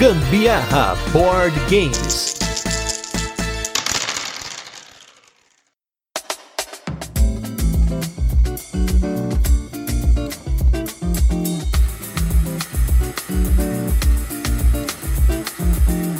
Gambiarra Board Games.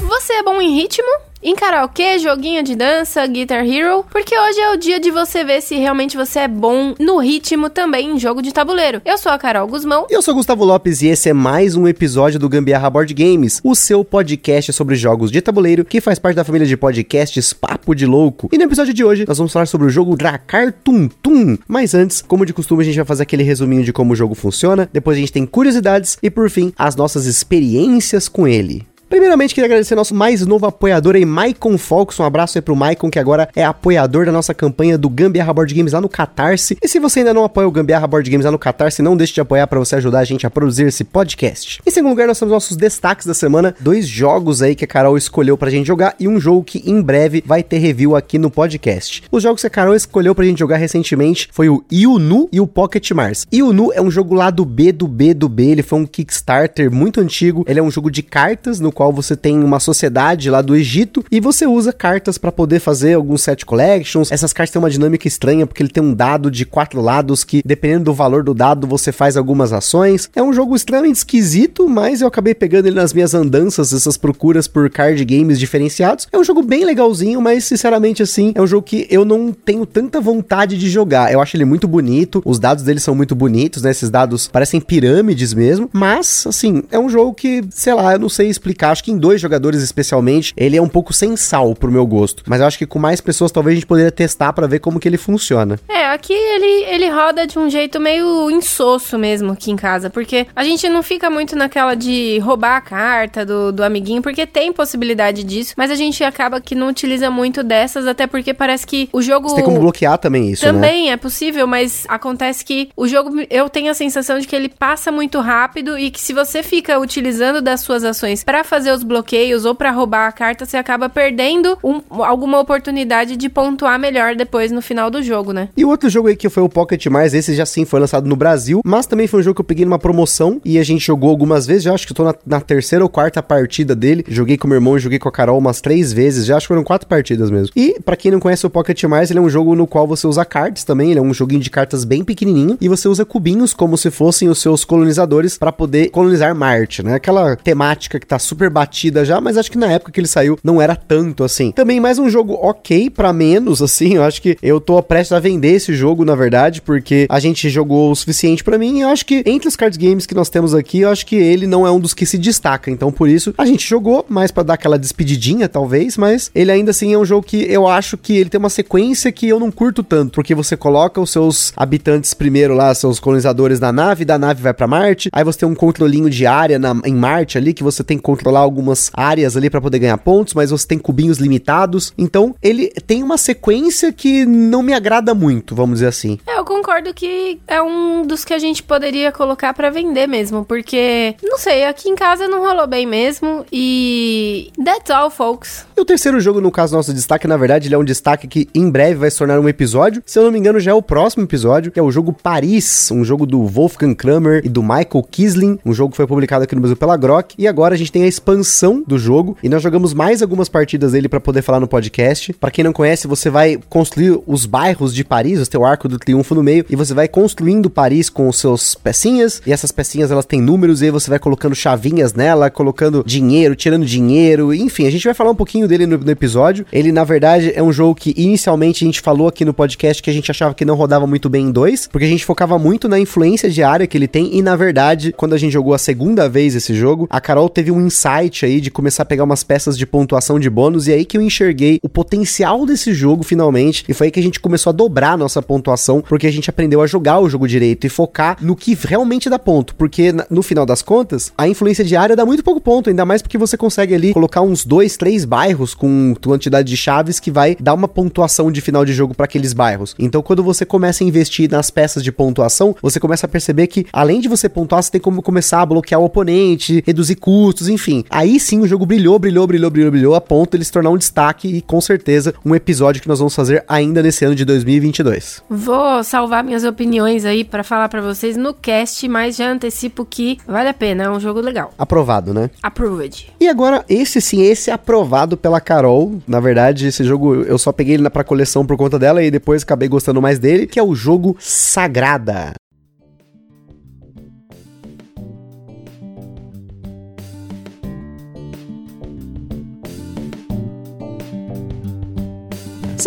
Você é bom em ritmo? Em karaokê, joguinho de dança, Guitar Hero, porque hoje é o dia de você ver se realmente você é bom no ritmo também em jogo de tabuleiro. Eu sou a Carol Guzmão. Eu sou Gustavo Lopes e esse é mais um episódio do Gambiarra Board Games, o seu podcast sobre jogos de tabuleiro que faz parte da família de podcasts Papo de Louco. E no episódio de hoje nós vamos falar sobre o jogo Dracar Tum Tum. Mas antes, como de costume, a gente vai fazer aquele resuminho de como o jogo funciona, depois a gente tem curiosidades e por fim, as nossas experiências com ele. Primeiramente, queria agradecer nosso mais novo apoiador aí, Maicon Fox. Um abraço aí pro Maicon, que agora é apoiador da nossa campanha do Gambiarra Board Games lá no Catarse. E se você ainda não apoia o Gambiarra Board Games lá no Catarse, não deixe de apoiar para você ajudar a gente a produzir esse podcast. Em segundo lugar, nós temos nossos destaques da semana. Dois jogos aí que a Carol escolheu pra gente jogar e um jogo que em breve vai ter review aqui no podcast. Os jogos que a Carol escolheu pra gente jogar recentemente foi o Iunu e o Pocket Mars. Iunu é um jogo lá do B do B do B, ele foi um Kickstarter muito antigo. Ele é um jogo de cartas no qual você tem uma sociedade lá do Egito e você usa cartas para poder fazer alguns set collections. Essas cartas têm uma dinâmica estranha porque ele tem um dado de quatro lados que, dependendo do valor do dado, você faz algumas ações. É um jogo extremamente esquisito, mas eu acabei pegando ele nas minhas andanças, essas procuras por card games diferenciados. É um jogo bem legalzinho, mas sinceramente assim, é um jogo que eu não tenho tanta vontade de jogar. Eu acho ele muito bonito, os dados dele são muito bonitos, né? Esses dados parecem pirâmides mesmo, mas assim, é um jogo que, sei lá, eu não sei explicar. Acho que em dois jogadores especialmente, ele é um pouco sem sal pro meu gosto. Mas eu acho que com mais pessoas talvez a gente poderia testar para ver como que ele funciona. É, aqui ele, ele roda de um jeito meio insosso mesmo aqui em casa, porque a gente não fica muito naquela de roubar a carta do, do amiguinho, porque tem possibilidade disso, mas a gente acaba que não utiliza muito dessas, até porque parece que o jogo... Você tem como bloquear também isso, Também né? é possível, mas acontece que o jogo, eu tenho a sensação de que ele passa muito rápido e que se você fica utilizando das suas ações para fazer os bloqueios ou para roubar a carta, você acaba perdendo um, alguma oportunidade de pontuar melhor depois no final do jogo, né? E o outro jogo aí que foi o Pocket Mars, esse já sim foi lançado no Brasil, mas também foi um jogo que eu peguei numa promoção e a gente jogou algumas vezes, já acho que eu tô na, na terceira ou quarta partida dele. Joguei com meu irmão joguei com a Carol umas três vezes, já acho que foram quatro partidas mesmo. E para quem não conhece o Pocket Mars, ele é um jogo no qual você usa cards também, ele é um joguinho de cartas bem pequenininho e você usa cubinhos como se fossem os seus colonizadores para poder colonizar Marte, né? Aquela temática que tá super batida já, mas acho que na época que ele saiu não era tanto assim. Também mais um jogo ok para menos, assim, eu acho que eu tô prestes a vender esse jogo, na verdade, porque a gente jogou o suficiente para mim e eu acho que entre os card games que nós temos aqui, eu acho que ele não é um dos que se destaca, então por isso a gente jogou mais para dar aquela despedidinha, talvez, mas ele ainda assim é um jogo que eu acho que ele tem uma sequência que eu não curto tanto, porque você coloca os seus habitantes primeiro lá, seus colonizadores na nave, da nave vai para Marte, aí você tem um controlinho de área na, em Marte ali, que você tem que controlar algumas áreas ali para poder ganhar pontos, mas você tem cubinhos limitados. Então, ele tem uma sequência que não me agrada muito, vamos dizer assim. É, eu concordo que é um dos que a gente poderia colocar para vender mesmo, porque não sei, aqui em casa não rolou bem mesmo e that's all, folks. E o terceiro jogo, no caso nosso destaque, na verdade, ele é um destaque que em breve vai se tornar um episódio. Se eu não me engano, já é o próximo episódio, que é o jogo Paris, um jogo do Wolfgang Kramer e do Michael Kisling, um jogo que foi publicado aqui no Brasil pela Grok. E agora a gente tem a expansão do jogo e nós jogamos mais algumas partidas dele para poder falar no podcast. Para quem não conhece, você vai construir os bairros de Paris, você tem o Arco do Triunfo no meio e você vai construindo Paris com os seus pecinhas e essas pecinhas elas têm números e aí você vai colocando chavinhas nela, colocando dinheiro, tirando dinheiro, enfim, a gente vai falar um pouquinho dele no, no episódio. Ele na verdade é um jogo que inicialmente a gente falou aqui no podcast que a gente achava que não rodava muito bem em dois, porque a gente focava muito na influência de área que ele tem e na verdade, quando a gente jogou a segunda vez esse jogo, a Carol teve um insight aí de começar a pegar umas peças de pontuação de bônus e aí que eu enxerguei o potencial desse jogo finalmente e foi aí que a gente começou a dobrar a nossa pontuação porque a gente aprendeu a jogar o jogo direito e focar no que realmente dá ponto, porque no final das contas, a influência de área dá muito pouco ponto, ainda mais porque você consegue ali colocar uns dois, três bairros com quantidade de chaves que vai dar uma pontuação de final de jogo para aqueles bairros. Então, quando você começa a investir nas peças de pontuação, você começa a perceber que além de você pontuar, você tem como começar a bloquear o oponente, reduzir custos, enfim. Aí sim o jogo brilhou, brilhou, brilhou, brilhou, brilhou, a ponto de ele se tornar um destaque e com certeza um episódio que nós vamos fazer ainda nesse ano de 2022. Vou salvar minhas opiniões aí para falar para vocês no cast, mas já antecipo que vale a pena, é um jogo legal. Aprovado, né? Approved. E agora, esse sim, esse é aprovado pela Carol. Na verdade, esse jogo eu só peguei ele pra coleção por conta dela e depois acabei gostando mais dele, que é o jogo Sagrada.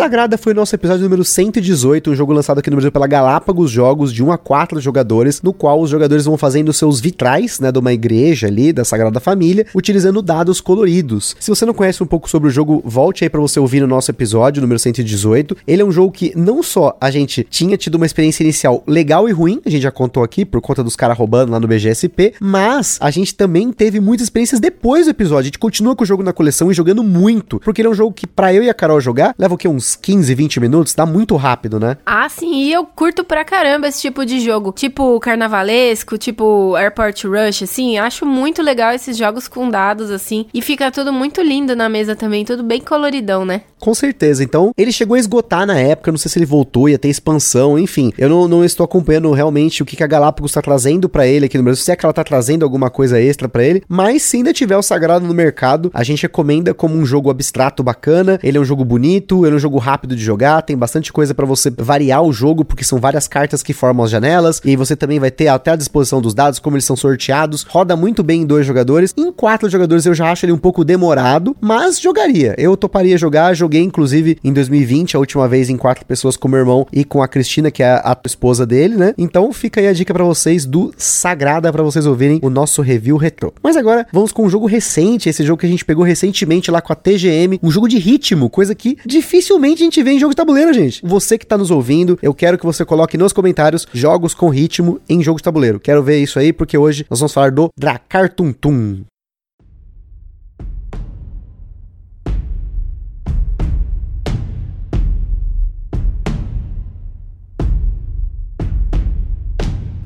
Sagrada foi o nosso episódio número 118, um jogo lançado aqui no Brasil pela Galápagos Jogos, de 1 a 4 jogadores, no qual os jogadores vão fazendo seus vitrais, né, de uma igreja ali, da Sagrada Família, utilizando dados coloridos. Se você não conhece um pouco sobre o jogo, volte aí para você ouvir no nosso episódio número 118. Ele é um jogo que não só a gente tinha tido uma experiência inicial legal e ruim, a gente já contou aqui por conta dos caras roubando lá no BGSP, mas a gente também teve muitas experiências depois do episódio. A gente continua com o jogo na coleção e jogando muito, porque ele é um jogo que para eu e a Carol jogar leva o que uns uns 15, 20 minutos, dá muito rápido, né? Ah, sim, e eu curto pra caramba esse tipo de jogo. Tipo carnavalesco, tipo Airport Rush, assim. Acho muito legal esses jogos com dados, assim. E fica tudo muito lindo na mesa também, tudo bem coloridão, né? Com certeza. Então, ele chegou a esgotar na época, não sei se ele voltou, ia ter expansão, enfim. Eu não, não estou acompanhando realmente o que, que a Galápagos está trazendo para ele aqui no Brasil, se é que ela tá trazendo alguma coisa extra para ele, mas se ainda tiver o Sagrado no mercado, a gente recomenda como um jogo abstrato bacana, ele é um jogo bonito, ele é um jogo rápido de jogar, tem bastante coisa para você variar o jogo, porque são várias cartas que formam as janelas, e você também vai ter até a disposição dos dados, como eles são sorteados, roda muito bem em dois jogadores, em quatro jogadores eu já acho ele um pouco demorado, mas jogaria, eu toparia jogar, joguei inclusive em 2020, a última vez em quatro pessoas com meu irmão e com a Cristina, que é a esposa dele, né? Então fica aí a dica para vocês do Sagrada para vocês ouvirem o nosso review retrô. Mas agora vamos com um jogo recente, esse jogo que a gente pegou recentemente lá com a TGM, um jogo de ritmo, coisa que dificilmente a gente vê em jogo de tabuleiro, gente. Você que tá nos ouvindo, eu quero que você coloque nos comentários jogos com ritmo em jogo de tabuleiro. Quero ver isso aí porque hoje nós vamos falar do Dracar Tum Tum.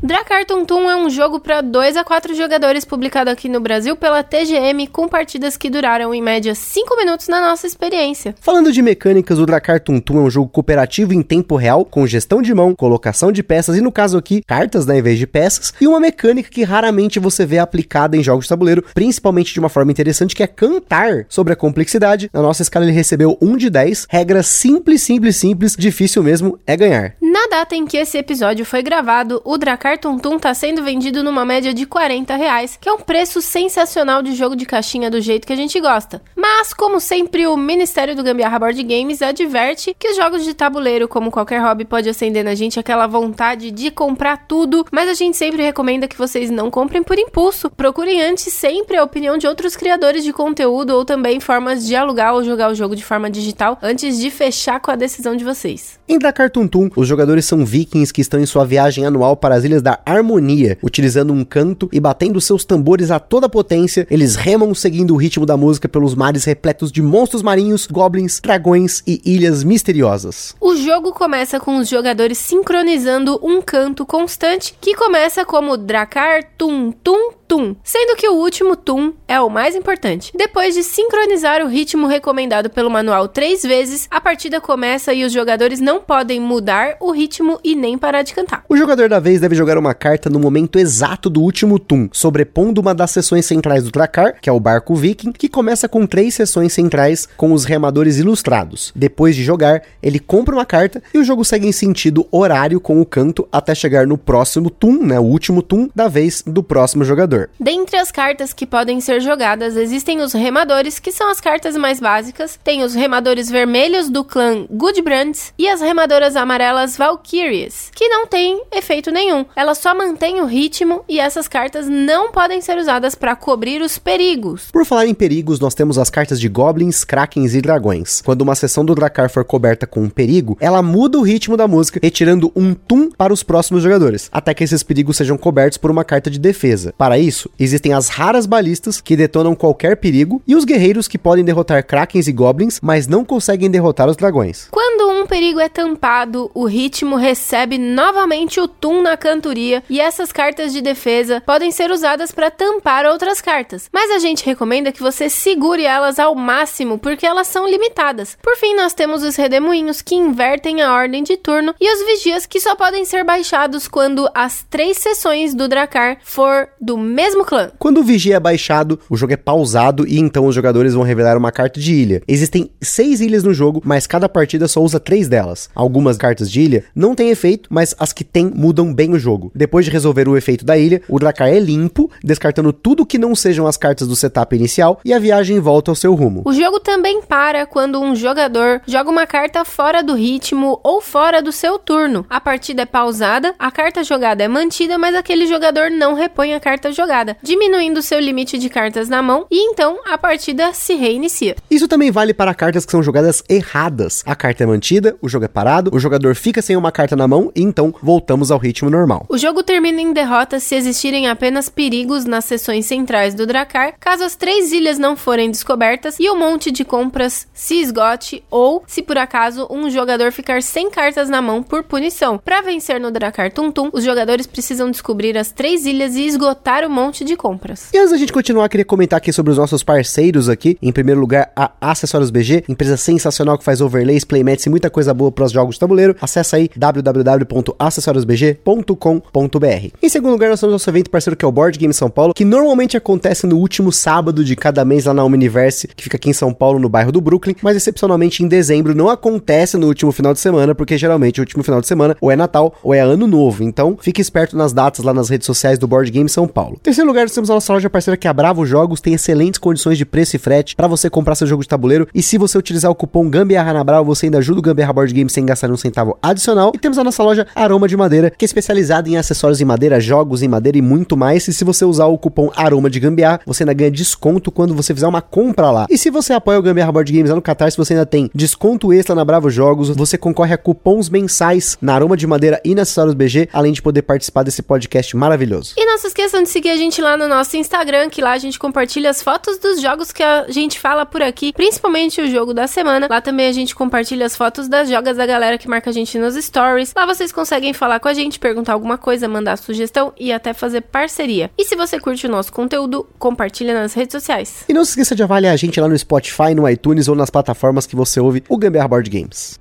Dracar Tum Tum é um jogo para 2 a 4 jogadores publicado aqui no Brasil pela TGM com partidas que duraram em média 5 minutos na nossa experiência. Falando de mecânicas, o Dracar Tum Tum é um jogo cooperativo em tempo real, com gestão de mão, colocação de peças e no caso aqui, cartas né, em vez de peças, e uma mecânica que raramente você vê aplicada em jogos de tabuleiro, principalmente de uma forma interessante que é cantar sobre a complexidade. Na nossa escala ele recebeu 1 de 10, regra simples, simples, simples, difícil mesmo é ganhar. Na data em que esse episódio foi gravado, o Dracar Tum Tum tá sendo vendido numa média de 40 reais, que é um preço sensacional de jogo de caixinha do jeito que a gente gosta. Mas, como sempre, o Ministério do Gambiarra Board Games adverte que os jogos de tabuleiro, como qualquer hobby, pode acender na gente aquela vontade de comprar tudo, mas a gente sempre recomenda que vocês não comprem por impulso. Procurem antes sempre a opinião de outros criadores de conteúdo ou também formas de alugar ou jogar o jogo de forma digital antes de fechar com a decisão de vocês. Em Dracar Tum Tum, os jogadores são vikings que estão em sua viagem anual para as ilhas da harmonia, utilizando um canto e batendo seus tambores a toda potência, eles remam seguindo o ritmo da música pelos mares repletos de monstros marinhos, goblins, dragões e ilhas misteriosas. O jogo começa com os jogadores sincronizando um canto constante que começa como Dracar Tum Tum tum, sendo que o último tum é o mais importante. Depois de sincronizar o ritmo recomendado pelo manual três vezes, a partida começa e os jogadores não podem mudar o ritmo e nem parar de cantar. O jogador da vez deve jogar uma carta no momento exato do último tum, sobrepondo uma das seções centrais do Dracar, que é o barco viking, que começa com três seções centrais com os remadores ilustrados. Depois de jogar, ele compra uma carta e o jogo segue em sentido horário com o canto até chegar no próximo tum, né, o último tum da vez do próximo jogador Dentre as cartas que podem ser jogadas, existem os remadores, que são as cartas mais básicas. Tem os remadores vermelhos do clã Goodbrands e as remadoras amarelas Valkyries, que não têm efeito nenhum. Elas só mantêm o ritmo e essas cartas não podem ser usadas para cobrir os perigos. Por falar em perigos, nós temos as cartas de goblins, krakens e dragões. Quando uma sessão do Dracar for coberta com um perigo, ela muda o ritmo da música, retirando um tum para os próximos jogadores, até que esses perigos sejam cobertos por uma carta de defesa. Para isso, existem as raras balistas que detonam qualquer perigo e os guerreiros que podem derrotar krakens e goblins, mas não conseguem derrotar os dragões. Quando um perigo é tampado, o ritmo recebe novamente o tum na cantoria e essas cartas de defesa podem ser usadas para tampar outras cartas. Mas a gente recomenda que você segure elas ao máximo porque elas são limitadas. Por fim, nós temos os redemoinhos que invertem a ordem de turno e os vigias que só podem ser baixados quando as três sessões do Dracar for do mesmo clã. Quando o vigia é baixado, o jogo é pausado e então os jogadores vão revelar uma carta de ilha. Existem seis ilhas no jogo, mas cada partida só usa três delas. Algumas cartas de ilha não têm efeito, mas as que têm mudam bem o jogo. Depois de resolver o efeito da ilha, o Dracar é limpo, descartando tudo que não sejam as cartas do setup inicial e a viagem volta ao seu rumo. O jogo também para quando um jogador joga uma carta fora do ritmo ou fora do seu turno. A partida é pausada, a carta jogada é mantida, mas aquele jogador não repõe a carta jogada, diminuindo seu limite de cartas na mão e então a partida se reinicia. Isso também vale para cartas que são jogadas erradas. A carta é mantida, o jogo é parado, o jogador fica sem uma carta na mão e então voltamos ao ritmo normal. O jogo termina em derrota se existirem apenas perigos nas seções centrais do Dracar, caso as três ilhas não forem descobertas e o monte de compras se esgote ou se por acaso um jogador ficar sem cartas na mão por punição. Para vencer no Dracar Tum Tum, os jogadores precisam descobrir as três ilhas e esgotar o monte de compras. E antes da gente continuar, queria comentar aqui sobre os nossos parceiros aqui. Em primeiro lugar, a Acessórios BG, empresa sensacional que faz overlays, playmats e muita coisa boa para os jogos de tabuleiro. Acesse aí www.acessoriosbg.com.br. Em segundo lugar, nós temos nosso evento parceiro que é o Board Game São Paulo, que normalmente acontece no último sábado de cada mês lá na Omniverse, que fica aqui em São Paulo, no bairro do Brooklyn, mas excepcionalmente em dezembro não acontece no último final de semana, porque geralmente o último final de semana ou é Natal ou é Ano Novo. Então, fique esperto nas datas lá nas redes sociais do Board Game São Paulo. Em terceiro lugar, nós temos a nossa loja parceira que é a Bravo Jogos, tem excelentes condições de preço e frete para você comprar seu jogo de tabuleiro. E se você utilizar o cupom Gambiarra na Bravo, você ainda ajuda o Gambiarra Board Game sem gastar um centavo adicional. E temos a nossa loja Aroma de Madeira, que é especializada em acessórios em madeira, jogos em madeira e muito mais. E se você usar o cupom Aroma de Gambiarra, você ainda ganha desconto quando você fizer uma compra lá. E se você apoia o Gambiarra Board Games lá no Catarse, você ainda tem desconto extra na Bravo Jogos, você concorre a cupons mensais na Aroma de Madeira e na Acessórios BG, além de poder participar desse podcast maravilhoso. E não se esqueçam de seguir a gente lá no nosso Instagram, que lá a gente compartilha as fotos dos jogos que a gente fala por aqui, principalmente o jogo da semana. Lá também a gente compartilha as fotos das jogas da galera que marca a gente nos stories. Lá vocês conseguem falar com a gente, perguntar alguma coisa, mandar sugestão e até fazer parceria. E se você curte o nosso conteúdo, compartilha nas redes sociais. E não se esqueça de avaliar a gente lá no Spotify, no iTunes ou nas plataformas que você ouve o Gambiarra Board Games.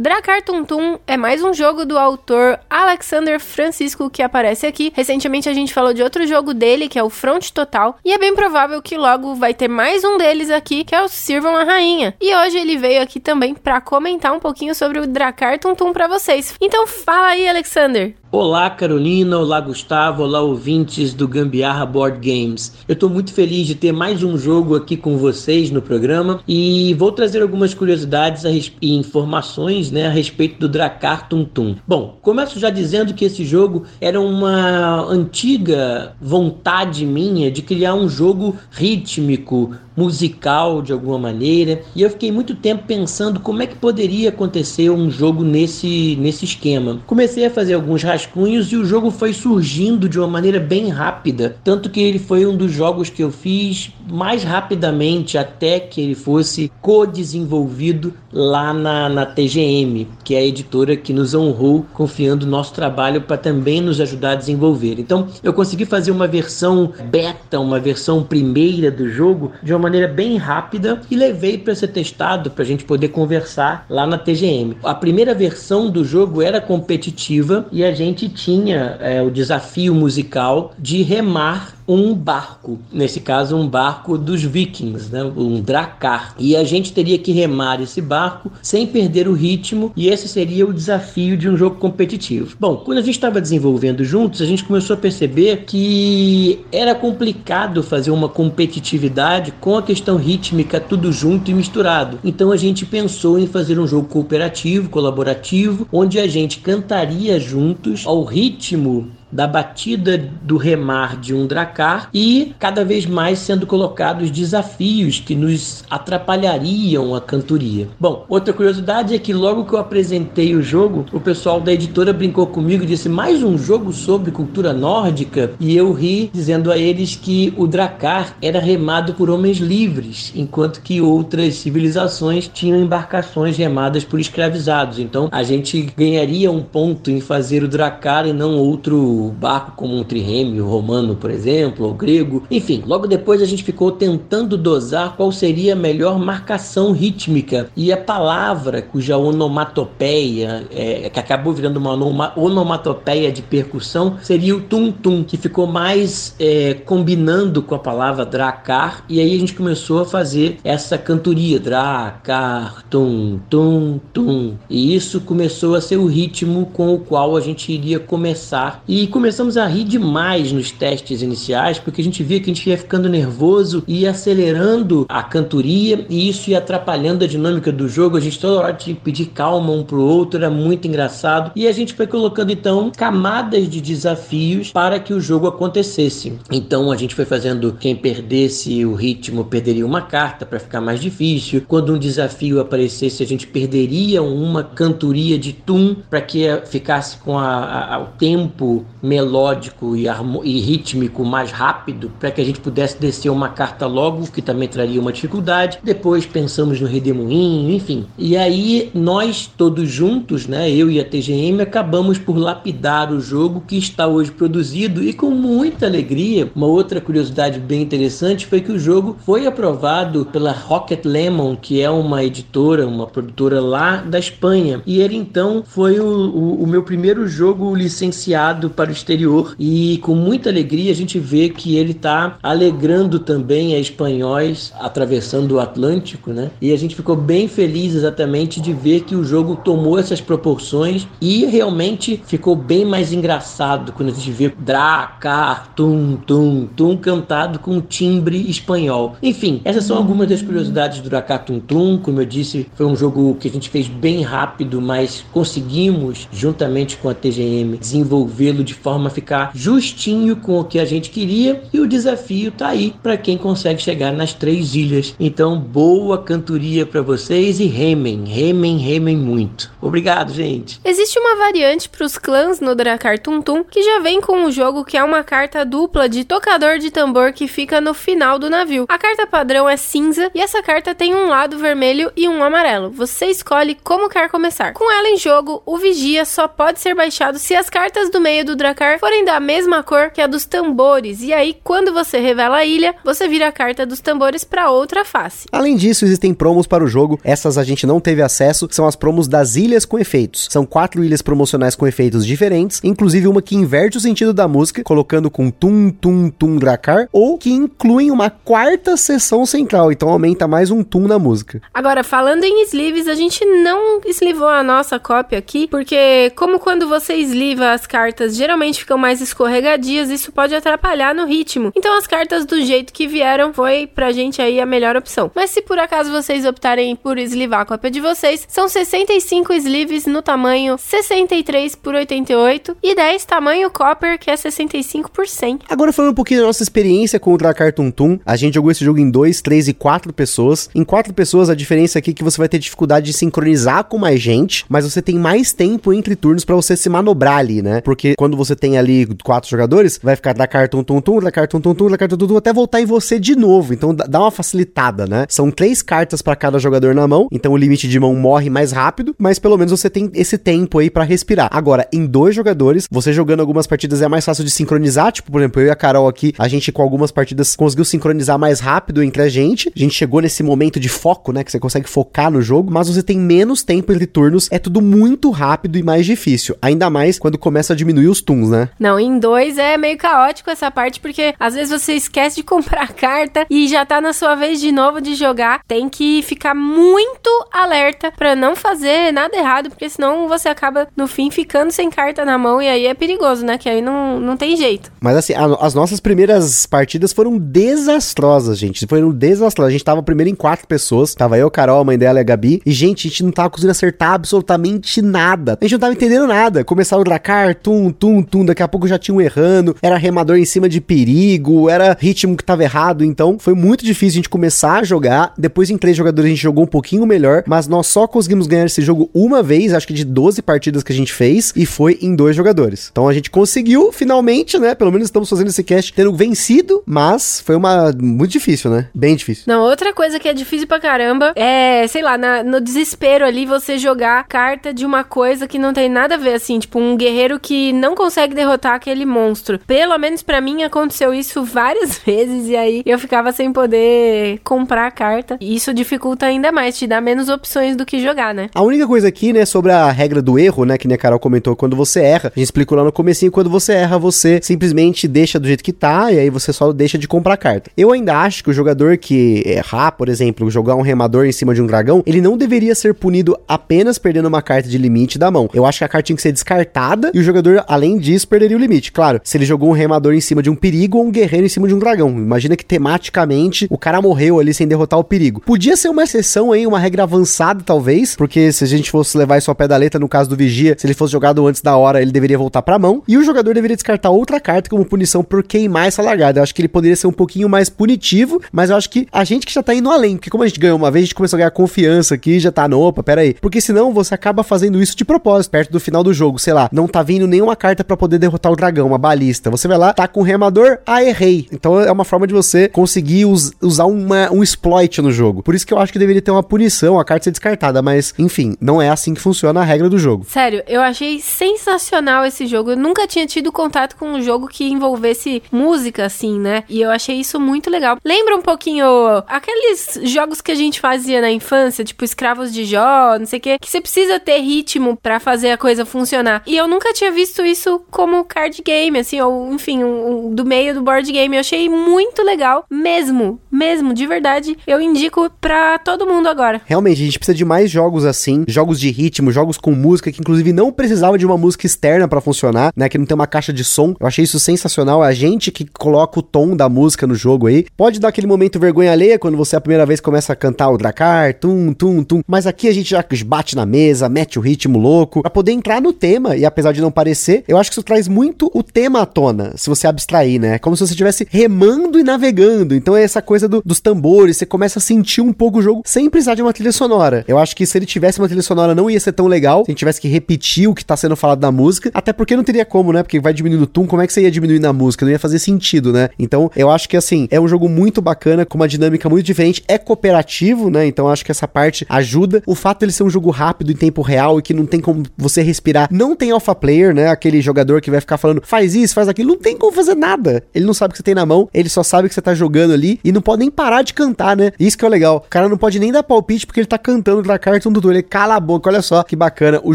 Dracar Tum Tum é mais um jogo do autor Alexander Francisco que aparece aqui. Recentemente a gente falou de outro jogo dele, que é o Front Total, e é bem provável que logo vai ter mais um deles aqui, que é o Sirvam a Rainha. E hoje ele veio aqui também para comentar um pouquinho sobre o Dracar Tum Tum para vocês. Então fala aí, Alexander. Olá Carolina, olá Gustavo, olá ouvintes do Gambiarra Board Games. Eu estou muito feliz de ter mais um jogo aqui com vocês no programa e vou trazer algumas curiosidades e informações né, a respeito do Dracar Tum Tum. Bom, começo já dizendo que esse jogo era uma antiga vontade minha de criar um jogo rítmico, musical de alguma maneira, e eu fiquei muito tempo pensando como é que poderia acontecer um jogo nesse, nesse esquema. Comecei a fazer alguns rascunhos e o jogo foi surgindo de uma maneira bem rápida, tanto que ele foi um dos jogos que eu fiz mais rapidamente até que ele fosse co-desenvolvido lá na, na TGM, que é a editora que nos honrou confiando nosso trabalho para também nos ajudar a desenvolver. Então eu consegui fazer uma versão beta, uma versão primeira do jogo de uma maneira bem rápida e levei para ser testado para a gente poder conversar lá na TGM. A primeira versão do jogo era competitiva e a gente tinha é, o desafio musical de remar um barco, nesse caso um barco dos vikings, né? um dracar. E a gente teria que remar esse barco sem perder o ritmo e esse seria o desafio de um jogo competitivo. Bom, quando a gente estava desenvolvendo juntos, a gente começou a perceber que era complicado fazer uma competitividade com a questão rítmica tudo junto e misturado. Então a gente pensou em fazer um jogo cooperativo, colaborativo, onde a gente cantaria juntos ao ritmo da batida do remar de um dracar e cada vez mais sendo colocados desafios que nos atrapalhariam a cantoria. Bom, outra curiosidade é que logo que eu apresentei o jogo, o pessoal da editora brincou comigo e disse: mais um jogo sobre cultura nórdica? E eu ri, dizendo a eles que o dracar era remado por homens livres, enquanto que outras civilizações tinham embarcações remadas por escravizados. Então a gente ganharia um ponto em fazer o dracar e não outro barco como um trirêmio romano, por exemplo, ou grego. Enfim, logo depois a gente ficou tentando dosar qual seria a melhor marcação rítmica. E a palavra cuja onomatopeia, é, que acabou virando uma onomatopeia de percussão, seria o tum-tum, que ficou mais é, combinando com a palavra dracar, e aí a gente começou a fazer essa cantoria, dracar, tum, tum, tum, e isso começou a ser o ritmo com o qual a gente iria começar, e começamos a rir demais nos testes iniciais, porque a gente via que a gente ia ficando nervoso e acelerando a cantoria, e isso ia atrapalhando a dinâmica do jogo, a gente toda hora tinha que pedir calma um pro outro, era muito engraçado, e a gente foi colocando então camadas de desafios para que o jogo acontecesse. Então a gente foi fazendo quem perdesse o ritmo perderia uma carta para ficar mais difícil. Quando um desafio aparecesse, a gente perderia uma cantoria de tum para que ficasse com a, a, o tempo melódico e, e rítmico mais rápido para que a gente pudesse descer uma carta logo, que também traria uma dificuldade. Depois pensamos no redemoinho, enfim. E aí nós todos juntos, né, eu e a TGM, acabamos por lapidar o jogo que está hoje produzido e com muita alegria. Uma outra curiosidade bem interessante foi que o jogo foi aprovado pela Rocket Lemon, que é uma editora, uma produtora lá da Espanha. E ele então foi o, o, o meu primeiro jogo licenciado para exterior e com muita alegria a gente vê que ele está alegrando também a espanhóis atravessando o Atlântico, né? E a gente ficou bem feliz exatamente de ver que o jogo tomou essas proporções e realmente ficou bem mais engraçado quando a gente vê Dracar, tum, tum, tum cantado com timbre espanhol. Enfim, essas são algumas das curiosidades do Dracar Tum Tum. Como eu disse, foi um jogo que a gente fez bem rápido, mas conseguimos, juntamente com a TGM, desenvolvê-lo de forma a ficar justinho com o que a gente queria. E o desafio tá aí para quem consegue chegar nas três ilhas. Então, boa cantoria para vocês e remem, remem, remem muito. Obrigado, gente. Existe uma variante para os clãs no Dracar Tum Tum que já vem com o jogo que é uma carta dupla de tocador de tambor que fica no final do navio. A carta padrão é cinza e essa carta tem um lado vermelho e um amarelo. Você escolhe como quer começar. Com ela em jogo, o Vigia só pode ser baixado se as cartas do meio do Dracar forem da mesma cor que a dos tambores. E aí, quando você revela a ilha, você vira a carta dos tambores para outra face. Além disso, existem promos para o jogo. Essas a gente não teve acesso. São as promos das ilhas com efeitos. São quatro ilhas promocionais com efeitos diferentes, inclusive uma que inverte o sentido da música, colocando com tum tum tum Dracar, ou que incluem uma quarta sessão central, então aumenta mais um tum na música. Agora, falando em sleeves, a gente não eslivou a nossa cópia aqui, porque como quando você esliva as cartas geralmente ficam mais escorregadias, isso pode atrapalhar no ritmo. Então as cartas do jeito que vieram foi pra gente aí a melhor opção. Mas se por acaso vocês optarem por eslivar a cópia de vocês, são 65 sleeves no tamanho 63 por 88 e 10 tamanho copper, que é 65 por 100. Agora falando um pouquinho da nossa experiência com o Dracar Tum Tum, a gente jogou esse jogo em 2, 3 e 4 pessoas. Em 4 pessoas a diferença aqui é que você vai ter dificuldade de sincronizar com mais gente, mas você tem mais tempo entre turnos para você se manobrar ali, né? Porque quando você tem ali quatro jogadores, vai ficar Dracar Tum Tum Tum, Dracar Tum Tum Tum, Dracar Tum Tum Tum, até voltar em você de novo. Então dá uma facilitada, né? São três cartas para cada jogador na mão, então o limite de mão morre mais rápido, mas pelo menos você tem esse tempo aí para respirar. Agora, em dois jogadores, você jogando algumas partidas é mais fácil de sincronizar, tipo, por exemplo, eu e a Carol aqui, a gente com algumas partidas conseguiu sincronizar mais rápido entre a gente. A gente chegou nesse momento de foco, né, que você consegue focar no jogo, mas você tem menos tempo entre turnos, é tudo muito rápido e mais difícil, ainda mais quando começa a diminuir os tuns, né? Não, em dois é meio caótico essa parte, porque às vezes você esquece de comprar carta e já tá na sua vez de novo de jogar. Tem que ficar muito alerta para não fazer nada errado, porque senão você acaba no fim ficando sem carta na mão e aí é perigoso, né? Que aí não, não tem jeito. Mas assim, a, as nossas primeiras partidas foram desastrosas, gente. Foram desastrosas. A gente tava primeiro em quatro pessoas. Tava eu, Carol, a mãe dela e a Gabi. E, gente, a gente não tava conseguindo acertar absolutamente nada. A gente não tava entendendo nada. Começava o Dracar, tum, tum, tum, daqui a pouco já tinha um errando, era remador em cima de perigo, era ritmo que tava errado, então foi muito difícil a gente começar a jogar. Depois em três jogadores a gente jogou um pouquinho melhor, mas nós só conseguimos ganhar esse jogo uma vez, acho que de 12 partidas que a gente fez, e foi em dois jogadores. Então a gente conseguiu finalmente, né? Pelo menos estamos fazendo esse cast tendo vencido, mas foi uma muito difícil, né? Bem difícil. Não, outra coisa que é difícil pra caramba é, sei lá, na, no desespero ali você jogar carta de uma coisa que não tem nada a ver, assim, tipo um guerreiro que não consegue derrotar aquele monstro. Pelo menos para mim aconteceu isso várias vezes e aí eu ficava sem poder comprar a carta. E isso dificulta ainda mais, te dá menos opções do que jogar, né? A única coisa aqui, né, sobre a regra do erro, né, que a Carol comentou, quando você erra, a gente explicou lá no comecinho, quando você erra, você simplesmente deixa do jeito que tá e aí você só deixa de comprar carta. Eu ainda acho que o jogador que errar, por exemplo, jogar um remador em cima de um dragão, ele não deveria ser punido apenas perdendo uma carta de limite da mão. Eu acho que a carta tinha que ser descartada e o jogador, além disso, perderia o limite. Claro, se ele jogou um remador em cima de um perigo ou um guerreiro em cima de um dragão. Imagina que tematicamente o cara morreu ali sem derrotar o perigo. Podia ser uma exceção aí, uma regra avançada talvez, porque se a gente fosse levar isso ao pé da letra no caso do vigia, se ele fosse jogado antes da hora, ele deveria voltar pra mão e o jogador deveria descartar outra carta como punição por queimar essa largada. Eu acho que ele poderia ser um pouquinho mais punitivo, mas eu acho que a gente que já tá indo além, porque como a gente ganhou uma vez, a gente começou a ganhar confiança aqui, já tá no, opa, pera aí. Porque senão você acaba fazendo isso de propósito, perto do final do jogo, sei lá, não tá vindo nenhuma carta para poder derrotar o dragão, uma balista. Você vai lá, tá com o remador, ah, errei. Então é uma forma de você conseguir us usar uma, um exploit no jogo. Por isso que eu acho que deveria ter uma punição, a carta ser descartada, mas enfim, não é assim que funciona a regra do jogo. Sério, eu achei sensacional esse jogo. Eu nunca tinha tido contato com um jogo que envolvesse música assim, né? E eu achei isso muito legal. Lembra um pouquinho aqueles jogos que a gente fazia na infância, tipo Escravos de Jó, não sei o quê, que você precisa ter ritmo para fazer a coisa funcionar. E eu nunca tinha visto isso como card game, assim, ou enfim, um, um, do meio do board game. Eu achei muito legal, mesmo, mesmo, de verdade. Eu indico pra todo mundo agora. Realmente, a gente precisa de mais jogos assim, jogos de ritmo, jogos com música, que inclusive não precisava de uma música externa para funcionar, né? Que não tem uma caixa de som. Eu achei isso sensacional. A gente que coloca o tom da música no jogo aí. Pode dar aquele momento vergonha alheia quando você a primeira vez começa a cantar o Dracar, tum, tum, tum. Mas aqui a gente já bate na mesa, mete o ritmo louco, pra poder entrar no tema. E apesar de não parecer, eu acho que isso traz muito o tema à tona, se você abstrair, né? Como se você estivesse remando e navegando. Então é essa coisa do, dos tambores, você começa a sentir um pouco o jogo sem precisar de uma trilha sonora. Eu acho que se ele tivesse uma trilha sonora não ia ser tão legal, se a gente tivesse que repetir o que tá sendo falado na música, até porque não teria como, né? Porque vai diminuindo o tum, como é que você ia diminuir na música? Não ia fazer sentido, né? Então, eu acho que assim, é um jogo muito bacana, com uma dinâmica muito diferente, é cooperativo, né? Então, acho que essa parte ajuda. O fato dele ser um jogo rápido em tempo real e que não tem como você respirar, não tem alpha player, né? Aquele jogador que vai ficar falando, faz isso, faz aquilo, não tem como fazer nada. Ele não sabe o que você tem na mão, ele só sabe que você tá jogando ali e não pode nem parar de cantar, né? Isso que é legal. O cara não pode nem dar palpite porque ele tá cantando da carta do ele cala a boca. Olha só que bacana. O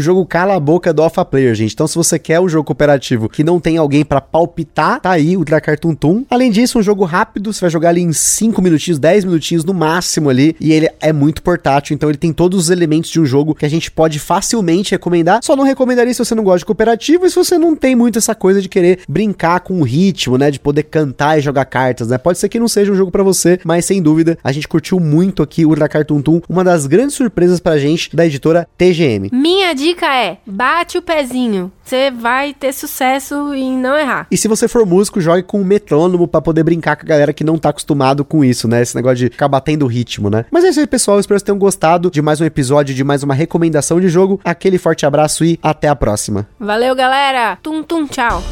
jogo cala a boca do alpha player, gente. Então, se você quer um jogo cooperativo que não tem alguém para palpitar, tá aí o Dracar Tum Tum. Além disso, um jogo rápido, você vai jogar ali em 5 minutinhos, 10 minutinhos no máximo ali, e ele é muito portátil, então ele tem todos os elementos de um jogo que a gente pode facilmente recomendar. Só não recomendaria se você não gosta de cooperativo e se você não tem muito essa coisa de querer brincar com o ritmo, né, de poder cantar e jogar cartas, né? Pode ser que não seja um jogo para você, mas sem dúvida, a gente curtiu muito aqui o Dracar Tum Tum, uma das grandes surpresas pra gente da editora TGM. Minha dica é: bate o pezinho. Você vai ter sucesso em não errar. E se você for músico, jogue com um metrônomo para poder brincar com a galera que não tá acostumado com isso, né? Esse negócio de ficar batendo o ritmo, né? Mas é isso aí, pessoal. Espero que vocês tenham gostado de mais um episódio, de mais uma recomendação de jogo. Aquele forte abraço e até a próxima. Valeu, galera. Tum, tum, tchau.